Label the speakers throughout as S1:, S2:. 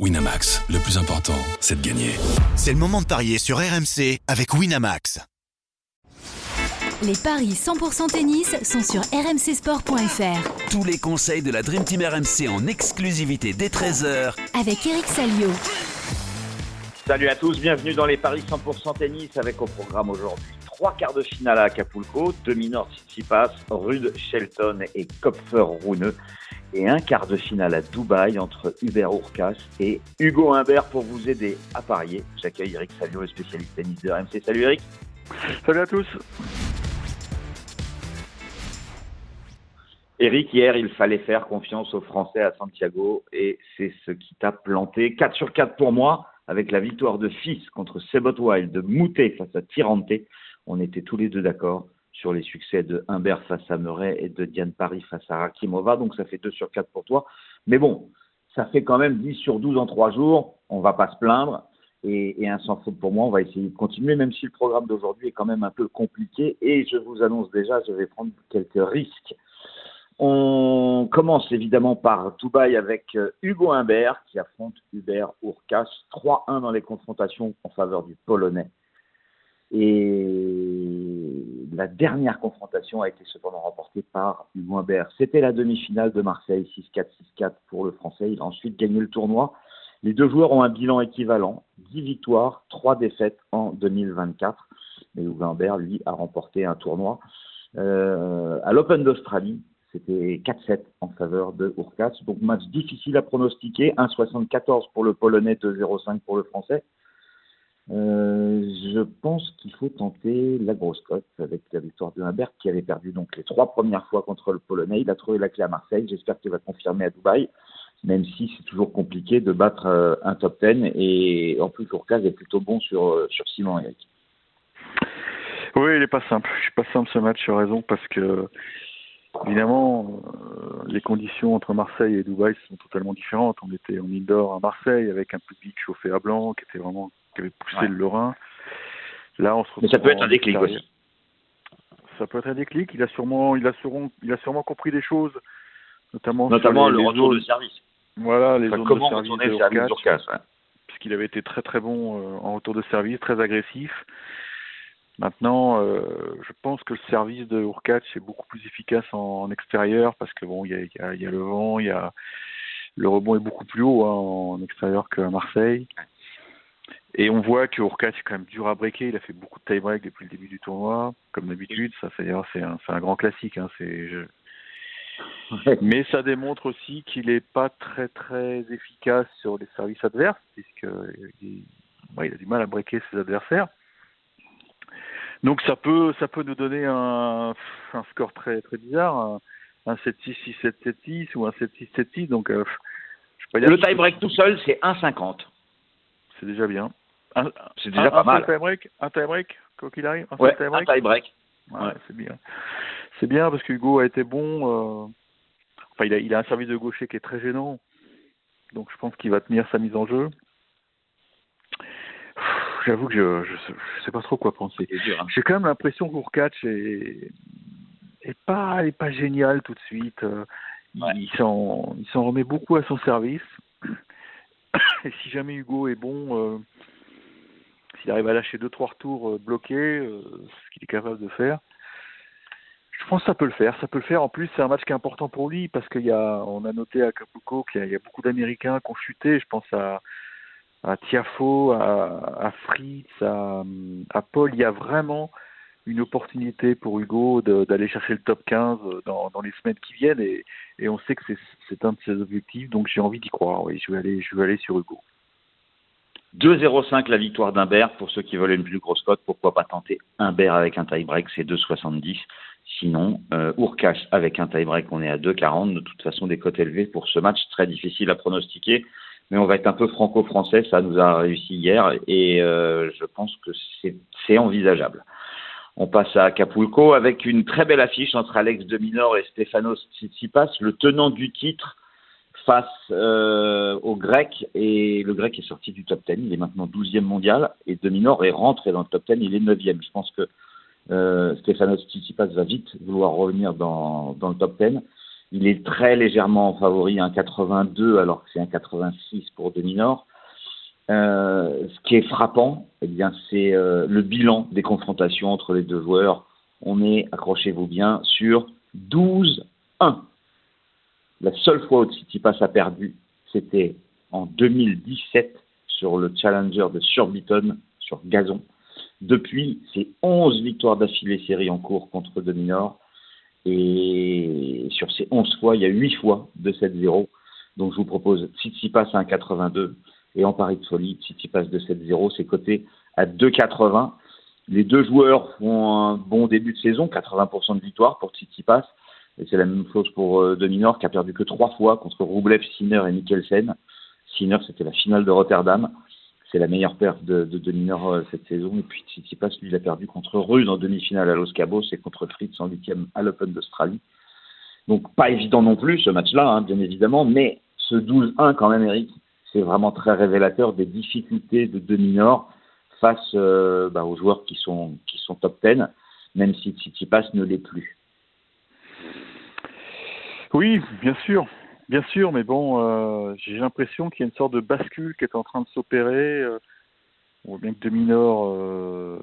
S1: Winamax, le plus important, c'est de gagner.
S2: C'est le moment de parier sur RMC avec Winamax.
S3: Les paris 100% tennis sont sur rmcsport.fr.
S4: Tous les conseils de la Dream Team RMC en exclusivité dès 13h
S3: Avec Eric Salio.
S5: Salut à tous, bienvenue dans les paris 100% tennis avec au programme aujourd'hui trois quarts de finale à Acapulco, Dominor Tsitsipas, Rude Shelton et Kopfer Rune et un quart de finale à Dubaï entre Hubert Urkas et Hugo Humbert pour vous aider à parier. J'accueille Eric Salio, le spécialiste tennis de RMC. Salut Eric.
S6: Salut à tous.
S5: Eric, hier, il fallait faire confiance aux Français à Santiago et c'est ce qui t'a planté. 4 sur 4 pour moi, avec la victoire de Fils contre Sebot Wild, de Moutet face à Tirante. On était tous les deux d'accord sur les succès de Humbert face à Murray et de Diane Paris face à Rakimova. Donc ça fait 2 sur 4 pour toi. Mais bon, ça fait quand même 10 sur 12 en 3 jours. On va pas se plaindre. Et, un sans faute pour moi, on va essayer de continuer, même si le programme d'aujourd'hui est quand même un peu compliqué. Et je vous annonce déjà, je vais prendre quelques risques. On commence évidemment par Dubaï avec euh, Hugo Humbert qui affronte Hubert Urkas. 3-1 dans les confrontations en faveur du Polonais. Et la dernière confrontation a été cependant remportée par Hugo Humbert. C'était la demi-finale de Marseille, 6-4, 6-4 pour le Français. Il a ensuite gagné le tournoi. Les deux joueurs ont un bilan équivalent, 10 victoires, 3 défaites en 2024. Mais Hugo Humbert, lui, a remporté un tournoi euh, à l'Open d'Australie. C'était 4-7 en faveur de Urkas. Donc match difficile à pronostiquer. 1-74 pour le Polonais, 2-0-5 pour le Français. Euh, je pense qu'il faut tenter la grosse cote avec la victoire de Humbert qui avait perdu donc les trois premières fois contre le Polonais. Il a trouvé la clé à Marseille. J'espère qu'il va confirmer à Dubaï, même si c'est toujours compliqué de battre euh, un top 10. Et en plus, Urkaz est plutôt bon sur, euh, sur Simon Eric.
S6: Oui, il n'est pas simple. Je suis pas simple ce match, as raison, parce que évidemment, les conditions entre Marseille et Dubaï sont totalement différentes. On était en indoor à Marseille avec un public chauffé à blanc qui était vraiment qui avait poussé le Lorrain. Là, on se
S5: Mais ça peut être un déclic aussi.
S6: Ça peut être un déclic. Il a sûrement, il a sûrement, il a sûrement compris des choses, notamment,
S5: notamment le retour de service.
S6: Voilà, les zones
S5: comment
S6: de service de puisqu'il avait été très très bon euh, en retour de service, très agressif. Maintenant, euh, je pense que le service de Urkac est beaucoup plus efficace en, extérieur parce que bon, il y a, y, a, y a, le vent, il y a le rebond est beaucoup plus haut hein, en extérieur qu'à Marseille. Et on voit que Urquhart est quand même dur à breaker. Il a fait beaucoup de tie-break depuis le début du tournoi, comme d'habitude. Ça, c'est un, un, grand classique. Hein. C'est, je... Mais ça démontre aussi qu'il n'est pas très très efficace sur les services adverses, puisqu'il il a du mal à breaker ses adversaires. Donc ça peut ça peut nous donner un, un score très très bizarre, un, un 7-6, 6-7, 7-6 ou un 7-6, 7-6. Donc euh,
S5: je peux dire le tie-break tout seul, c'est 1,50.
S6: C'est déjà bien.
S5: C'est déjà pas mal.
S6: un tie break, quoi qu'il arrive.
S5: Un ouais, tie-break. Un tie-break.
S6: Ouais, c'est bien. C'est bien parce que Hugo a été bon. Euh... Enfin, il a, il a un service de gaucher qui est très gênant. Donc, je pense qu'il va tenir sa mise en jeu. J'avoue que je, je, sais pas trop quoi penser. Hein. J'ai quand même l'impression qu'Ourkatch est, est pas, est pas génial tout de suite. Euh, s'en, il s'en remet beaucoup à son service. Et si jamais Hugo est bon, euh, s'il arrive à lâcher deux trois retours euh, bloqués, euh, ce qu'il est capable de faire, je pense que ça peut le faire. Ça peut le faire. En plus, c'est un match qui est important pour lui parce qu'il y a, on a noté à Acapulco qu'il y, a beaucoup d'Américains qui ont chuté. Je pense à, Tiafo, à, à Fritz, à, à Paul. Il y a vraiment une opportunité pour Hugo d'aller chercher le top 15 dans, dans, les semaines qui viennent et, on sait que c'est un de ses objectifs donc j'ai envie d'y croire oui je vais aller je vais aller sur Hugo.
S5: 2-0-5 la victoire d'Humbert. Pour ceux qui veulent une plus grosse cote pourquoi pas tenter Humbert avec un tie-break c'est 2-70 sinon euh, avec un tie-break on est à 2-40 de toute façon des cotes élevées pour ce match très difficile à pronostiquer mais on va être un peu franco-français. Ça nous a réussi hier et euh, je pense que c'est envisageable on passe à Acapulco avec une très belle affiche entre Alex de Minor et Stefanos Tsitsipas, le tenant du titre face euh, au grec et le grec est sorti du top 10, il est maintenant 12e mondial et de Minor est rentré dans le top 10, il est 9e. Je pense que euh, Stefanos Tsitsipas va vite vouloir revenir dans, dans le top 10. Il est très légèrement en favori, un 82 alors que c'est un 86 pour Dominor. Euh, ce qui est frappant, eh bien, c'est euh, le bilan des confrontations entre les deux joueurs. On est, accrochez-vous bien, sur 12-1. La seule fois où Tsitsipas a perdu, c'était en 2017 sur le Challenger de Surbiton, sur gazon. Depuis, c'est 11 victoires d'affilée série en cours contre Dominor. Et sur ces 11 fois, il y a 8 fois de 7-0. Donc je vous propose Tsitsipas à 1,82 et en pari de folie, Tsitsipas de 7-0, c'est coté à 2,80. Les deux joueurs font un bon début de saison, 80% de victoire pour Tsitsipas. Et c'est la même chose pour euh, Dominor qui a perdu que trois fois contre Roublev, Sinner et Mikkelsen. Sinner, c'était la finale de Rotterdam. C'est la meilleure perte de, de Dominor euh, cette saison. Et puis Tsitsipas, lui, il a perdu contre Rude en demi-finale à Los Cabos et contre Fritz en huitième à l'Open d'Australie. Donc pas évident non plus ce match-là, hein, bien évidemment, mais ce 12-1 quand même, Eric, c'est vraiment très révélateur des difficultés de Dominor face euh, bah, aux joueurs qui sont, qui sont top 10, même si Tsitsipas ne l'est plus.
S6: Oui, bien sûr, bien sûr, mais bon, euh, j'ai l'impression qu'il y a une sorte de bascule qui est en train de s'opérer. Euh, ou bien que de Minor, euh,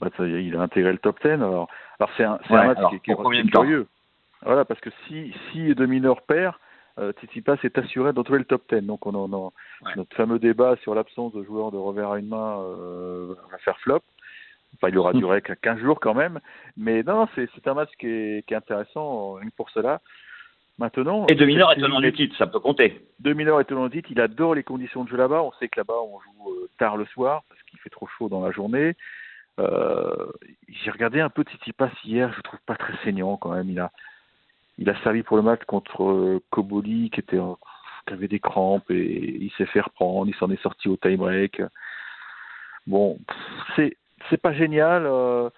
S6: bah, il a intégré le top 10. Alors, alors c'est un,
S5: Ouais,
S6: un match
S5: alors,
S6: qui, est- qui est
S5: temps
S6: curieux. Voilà, parce que si, si de Minor perd, euh, Tsitsipas est assuré d'entrer le top 10. Donc, on, on, on-
S5: Ouais.
S6: notre fameux débat sur l'absence de joueurs de revers à une main euh, va faire flop. Enfin, il aura duré qu'à 15 jours quand même. Mais non, c'est un match qui est, qui est intéressant, pour cela. Maintenant,
S5: Et Dominor est
S6: cette
S5: tenant du titre, ça peut compter.
S6: de Miller est tenant du titre, il adore les conditions de jeu là-bas. On sait que là-bas, on joue euh, tard le soir parce qu'il fait trop chaud dans la journée. Euh, J'ai regardé un peu Tsitsipas hier, je le trouve pas très saignant quand même. Il a, il a servi pour le match contre euh, Koboli qui était en- qui avait des crampes et il s'est fait reprendre. Il s'en est sorti au tie-break. Bon, pff, c'est c'est pas génial. euh,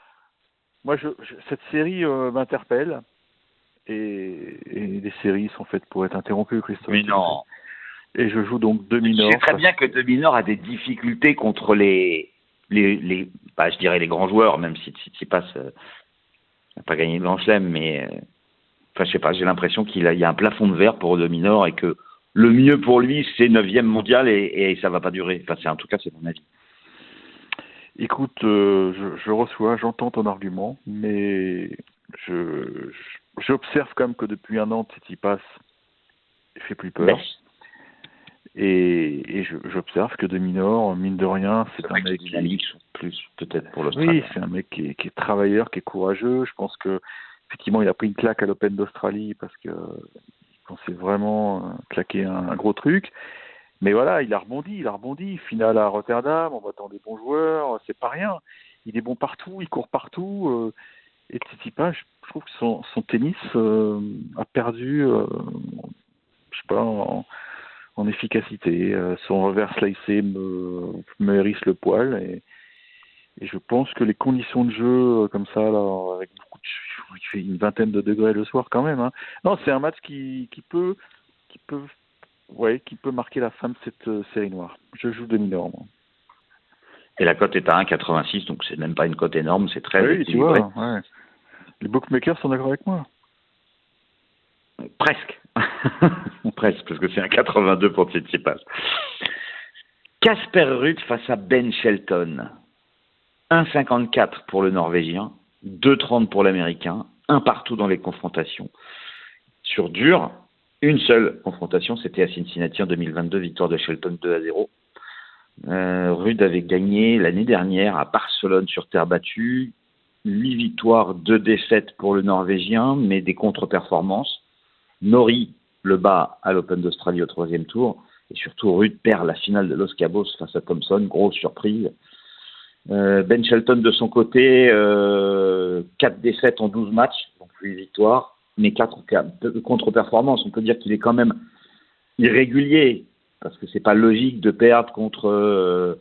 S6: moi, je, je- cette série euh, m'interpelle. Et, et les séries sont faites pour être interrompues, Christophe.
S5: Mais non.
S6: Et je joue donc deux
S5: Je sais très bien que Dominor a des difficultés contre les, les, les bah, je dirais les grands joueurs, même si Tsitsipas n'a pas gagné le Grand Chelem, mais enfin, je sais pas, j'ai l'impression qu'il y a un plafond de verre pour Dominor et que le mieux pour lui, c'est 9 mondial et, et ça va pas durer. Enfin, c'est en tout cas, c'est mon avis.
S6: Écoute, euh, je, je reçois, j'entends ton argument, mais je j'observe quand même que depuis un an, Tsitsipas il fait plus peur. Et, et je- j'observe que de Minor, mine de rien, c'est
S5: C'est
S6: un mec qui,
S5: plus peut-être pour l'Australie.
S6: Oui, c'est un mec qui est, qui est travailleur, qui est courageux. Je pense que effectivement, il a pris une claque à l'Open d'Australie parce que il pensait vraiment euh, claquer un, gros truc. Mais voilà, il a rebondi, il a rebondi. Finale à Rotterdam, on attend des bons joueurs, c'est pas rien. Il est bon partout, il court partout. euh, et Tsitsipas, je trouve que son, tennis euh, a perdu, je sais pas, en, efficacité. Son revers slicé me, me hérisse le poil et, je pense que les conditions de jeu comme ça, là, avec beaucoup de, il fait une vingtaine de degrés le soir quand même. Hein. Non, c'est un match qui, qui peut, qui peut, ouais, qui peut marquer la fin de cette euh, série noire. Je joue de mineur, moi.
S5: Et la cote est à 1,86, donc c'est même pas une cote énorme, c'est très
S6: oui, tu vois, ouais. Les bookmakers sont d'accord avec moi.
S5: Presque. Presque, parce que c'est un 82 pour Tsitsipas. Casper Ruud face à Ben Shelton. 1,54 pour le Norvégien, 2,30 pour l'Américain, un partout dans les confrontations. Sur dur, une seule confrontation, c'était à Cincinnati en 2022, victoire de Shelton 2 à 0. Euh, Ruud avait gagné l'année dernière à Barcelone sur terre battue. 8 victoires, 2 défaites pour le Norvégien, mais des contre-performances. Nori le bat à l'Open d'Australie au troisième tour. Et surtout, Ruud perd la finale de Los Cabos face à Thompson. Grosse surprise. Euh, ben Shelton, de son côté, euh, 4 défaites en 12 matchs, donc 8 victoires, mais 4 contre-performances. On peut dire qu'il est quand même irrégulier, parce que c'est pas logique de perdre contre euh,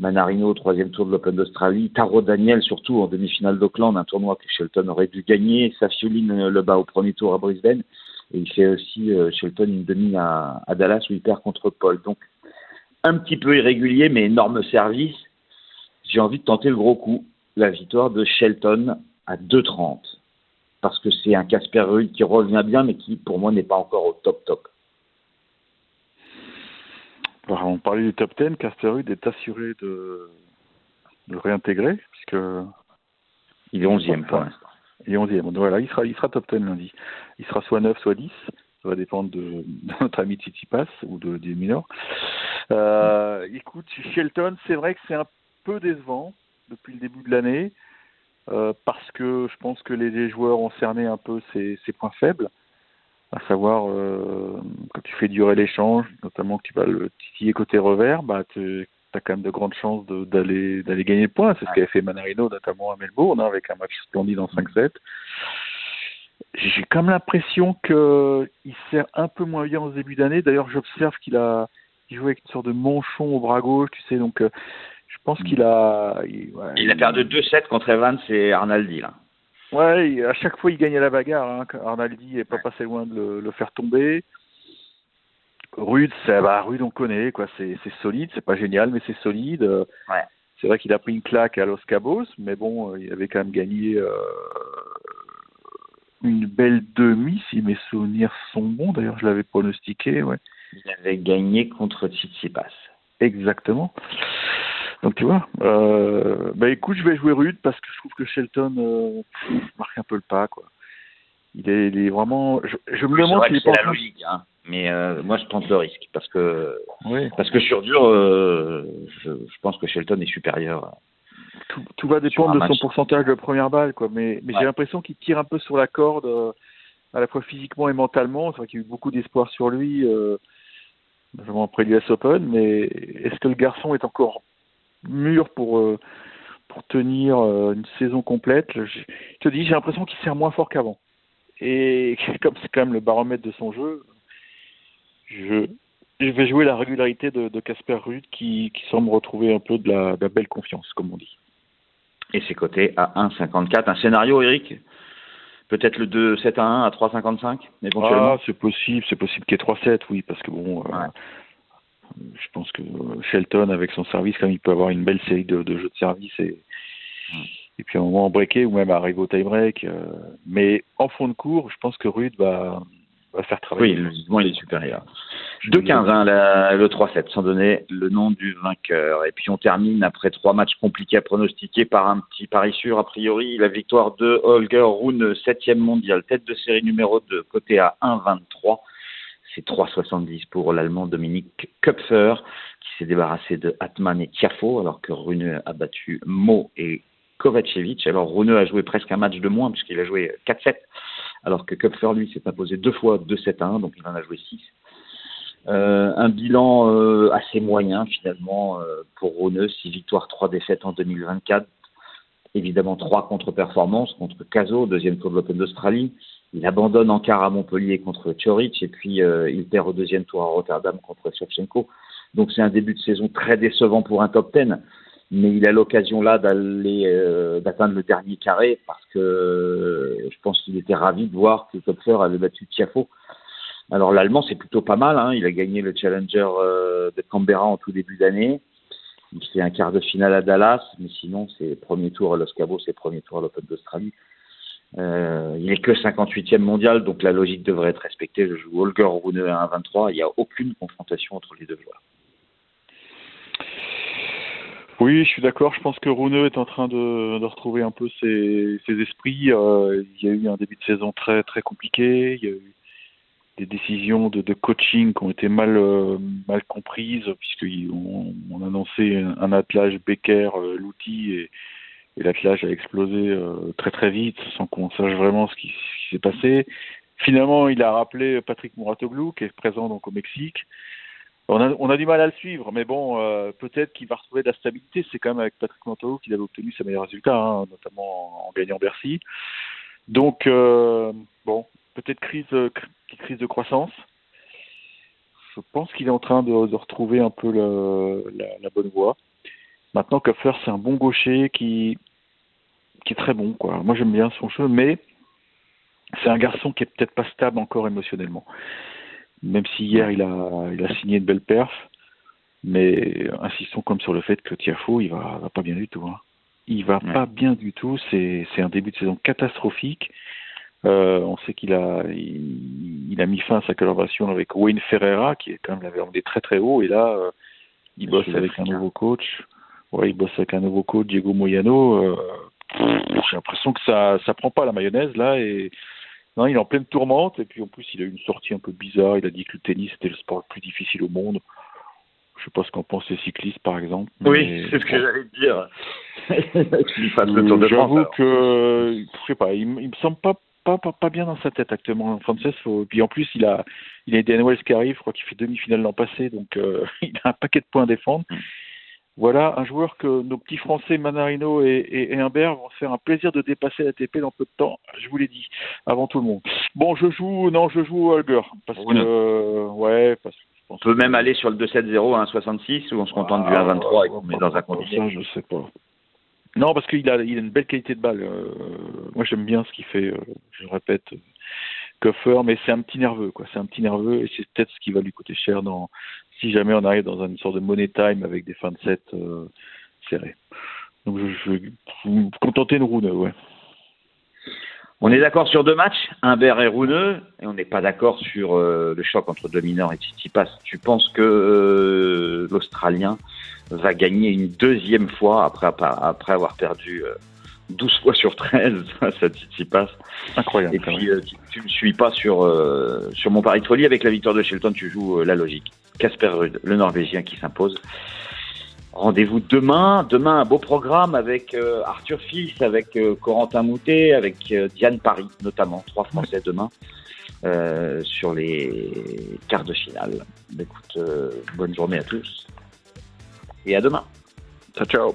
S5: Manarino au troisième tour de l'Open d'Australie, Taro Daniel surtout en demi-finale d'Auckland, un tournoi que Shelton aurait dû gagner, Safioline le bat au premier tour à Brisbane, et il fait aussi euh, Shelton une demi à, à Dallas où il perd contre Paul. Donc un petit peu irrégulier, mais énorme service. J'ai envie de tenter le gros coup, la victoire de Shelton à 2,30. parce que c'est un Casper Ruud qui revient bien, mais qui, pour moi, n'est pas encore au top top.
S6: on parlait du top 10, Casper Ruud est assuré de, de réintégrer, puisque...
S5: Il est 11e pour l'instant.
S6: Il est 11e. Donc voilà, il sera, il sera top 10 lundi. Il sera soit 9, soit 10. Ça va dépendre de, notre ami Titi Pass ou de, des mineurs. Euh, écoute, Shelton, c'est vrai que c'est un peu décevant depuis le début de l'année. Euh, parce que je pense que les, joueurs ont cerné un peu ses, points faibles, à savoir euh, quand tu fais durer l'échange, notamment que tu vas le titiller côté revers, bah tu as quand même de grandes chances d'aller gagner le point. C'est ce qu'avait fait Manarino notamment à Melbourne hein, avec un match splendide en 5-7. J'ai quand même l'impression qu'il sert un peu moins bien au début d'année. D'ailleurs, j'observe qu'il a il joue avec une sorte de manchon au bras gauche, tu sais, donc euh, pense qu'il a.
S5: Il, a perdu 2-7 contre Evans et Arnaldi, là.
S6: Ouais, à chaque fois il gagne à la bagarre. Hein. Arnaldi n'est pas passé loin de le, faire tomber. Rude, bah, Rude on connaît, quoi. C'est, solide, c'est pas génial, mais c'est solide.
S5: Ouais.
S6: C'est vrai qu'il a pris une claque à Los Cabos, mais bon, il avait quand même gagné euh, une belle demi, si mes souvenirs sont bons. D'ailleurs, je l'avais pronostiqué, ouais.
S5: Il avait gagné contre Tsitsipas.
S6: Exactement. Donc tu vois, euh, bah écoute, je vais jouer rude parce que je trouve que Shelton euh, marque un peu le pas quoi. Il est, il est vraiment. Je, je me demande s'il
S5: est pas. C'est la logique, hein. Mais euh, moi, je tente le risque parce que oui. parce que sur dur, je, je, pense que Shelton est supérieur.
S6: Tout, tout va dépendre de son pourcentage de première balle, quoi. Mais, mais j'ai l'impression qu'il tire un peu sur la corde, à la fois physiquement et mentalement. C'est vrai qu'il y a eu beaucoup d'espoir sur lui, notamment après l'US Open. Mais est-ce que le garçon est encore mûr pour, euh, pour tenir euh, une saison complète. Je, te dis, j'ai l'impression qu'il sert moins fort qu'avant. Et comme c'est quand même le baromètre de son jeu, je, je vais jouer la régularité de Casper Ruud qui, qui, semble retrouver un peu de la, belle confiance, comme on dit.
S5: Et c'est coté à 1,54. Un scénario, Eric Peut-être le 2 7 à 1 à 3,55 éventuellement
S6: Ah, c'est possible, c'est possible qu'il y ait 3-7, oui, parce que bon, euh, je pense que Shelton, avec son service, comme il peut avoir une belle série de, jeux de service et, et puis à un moment breaké ou même arriver au tie-break. Euh, mais en fond de cours, je pense que Rude va, va faire travailler.
S5: Oui, logiquement, il est supérieur. 2-15, hein, le 3-7, sans donner le nom du vainqueur. Et puis on termine après trois matchs compliqués à pronostiquer par un petit pari sûr, a priori, la victoire de Holger Rune, 7 mondial, tête de série numéro 2, côté à 1-23 c'est 3,70 pour l'Allemand Dominique Köpfer, qui s'est débarrassé de Atman et Tiafo, alors que Rune a battu Mo et Kovacevic. Alors Rune a joué presque un match de moins, puisqu'il a joué 4-7, alors que Köpfer, lui, s'est imposé deux fois 2-7 1, donc il en a joué 6. Euh, un bilan euh, assez moyen finalement euh, pour Rune, 6 victoires, 3 défaites en 2024. Évidemment, 3 contre-performances contre Caso, deuxième tour de l'Open d'Australie, il abandonne en quart à Montpellier contre Tchoric et puis euh, il perd au deuxième tour à Rotterdam contre Shevchenko. Donc c'est un début de saison très décevant pour un top 10, mais il a l'occasion là d'aller euh, d'atteindre le dernier carré parce que euh, je pense qu'il était ravi de voir que Topfer avait battu Tiafo. Alors l'allemand c'est plutôt pas mal, hein. il a gagné le Challenger de Canberra en tout début d'année. Il fait un quart de finale à Dallas, mais sinon c'est premier tour à Los Cabos, c'est premier tour à l'Open d'Australie. Euh, il n'est que 58e mondial, donc la logique devrait être respectée. Je joue Holger Rune à 1,23. Il n'y a aucune confrontation entre les deux joueurs.
S6: Oui, je suis d'accord. Je pense que Rune est en train de, retrouver un peu ses, esprits. Euh, il y a eu un début de saison très très compliqué. Il y a eu des décisions de, coaching qui ont été mal euh, mal comprises puisqu'on on annonçait un, attelage Becker, l'outil et et l'attelage a explosé euh, très très vite sans qu'on sache vraiment ce qui, s'est passé. Finalement, il a rappelé Patrick Mouratoglou, qui est présent donc au Mexique. On a, du mal à le suivre, mais bon, euh, peut-être qu'il va retrouver de la stabilité. C'est quand même avec Patrick Mouratoglou qu'il avait obtenu ses meilleurs résultats, hein, notamment en, gagnant Bercy. Donc, euh, bon, peut-être crise, de croissance. Je pense qu'il est en train de, retrouver un peu la bonne voie. Maintenant, Köpfer, c'est un bon gaucher qui, qui est très bon. Quoi. Moi, j'aime bien son jeu, mais c'est un garçon qui est peut-être pas stable encore émotionnellement. Même si hier, il a, il a signé une belle perf, mais insistons comme sur le fait que Tiafo, il va, va pas bien du tout. Hein. Il va pas bien du tout. C'est, un début de saison catastrophique. Euh, on sait qu'il a, il, a mis fin à sa collaboration avec Wayne Ferreira, qui est quand même l'avait emmené très très haut, et là, euh, il bosse avec un nouveau coach. Ouais, il bosse avec un nouveau coach, Diego Moyano. Euh, j'ai l'impression que ça, ça prend pas la mayonnaise là, et non, il est en pleine tourmente, et puis en plus, il a eu une sortie un peu bizarre. Il a dit que le tennis était le sport le plus difficile au monde. Je sais pas ce qu'en pensent les cyclistes, par exemple.
S5: Oui, c'est ce que j'allais dire.
S6: J'avoue que, je sais pas, il, il me semble pas pas, pas, bien dans sa tête actuellement, Frances. Faut... Puis en plus, il a, il a des Wells qui arrive, je crois qu'il fait demi-finale l'an passé, donc euh, il a un paquet de points à défendre. Voilà un joueur que nos petits Français Manarino et, et, Humbert vont se faire un plaisir de dépasser la TP dans peu de temps. Je vous l'ai dit avant tout le monde. Bon, je joue, non, je joue Holger parce que, euh, ouais, parce que
S5: on peut même aller sur le 2-7-0 à 1,66 ou on se contente du 1,23 et on met dans un condition.
S6: je sais pas. Non, parce qu'il a, il a une belle qualité de balle. Euh, moi, j'aime bien ce qu'il fait. Euh, je répète, Coffer, mais c'est un petit nerveux, quoi. C'est un petit nerveux et c'est peut-être ce qui va lui coûter cher dans, si jamais on arrive dans une sorte de money time avec des fins de set euh, serrées. Donc, je, vais contenter de Rouneux, ouais.
S5: On est d'accord sur deux matchs, Humbert et Rouneux, et on n'est pas d'accord sur le choc entre Dominor et Tsitsipas. Tu penses que l'Australien va gagner une deuxième fois après, après avoir perdu 12 euh, fois sur 13 ça t'y passe.
S6: Incroyable.
S5: Et puis euh, tu ne me suis pas sur, euh, sur mon pari folie avec la victoire de Shelton, tu joues la logique. Casper Ruud, le Norvégien qui s'impose. Rendez-vous demain. Demain, un beau programme avec Arthur Fils, avec Corentin Moutet, avec Diane Paris notamment. Trois Français demain sur les quarts de finale. Écoute, bonne journée à tous et à demain.
S6: Ciao, ciao.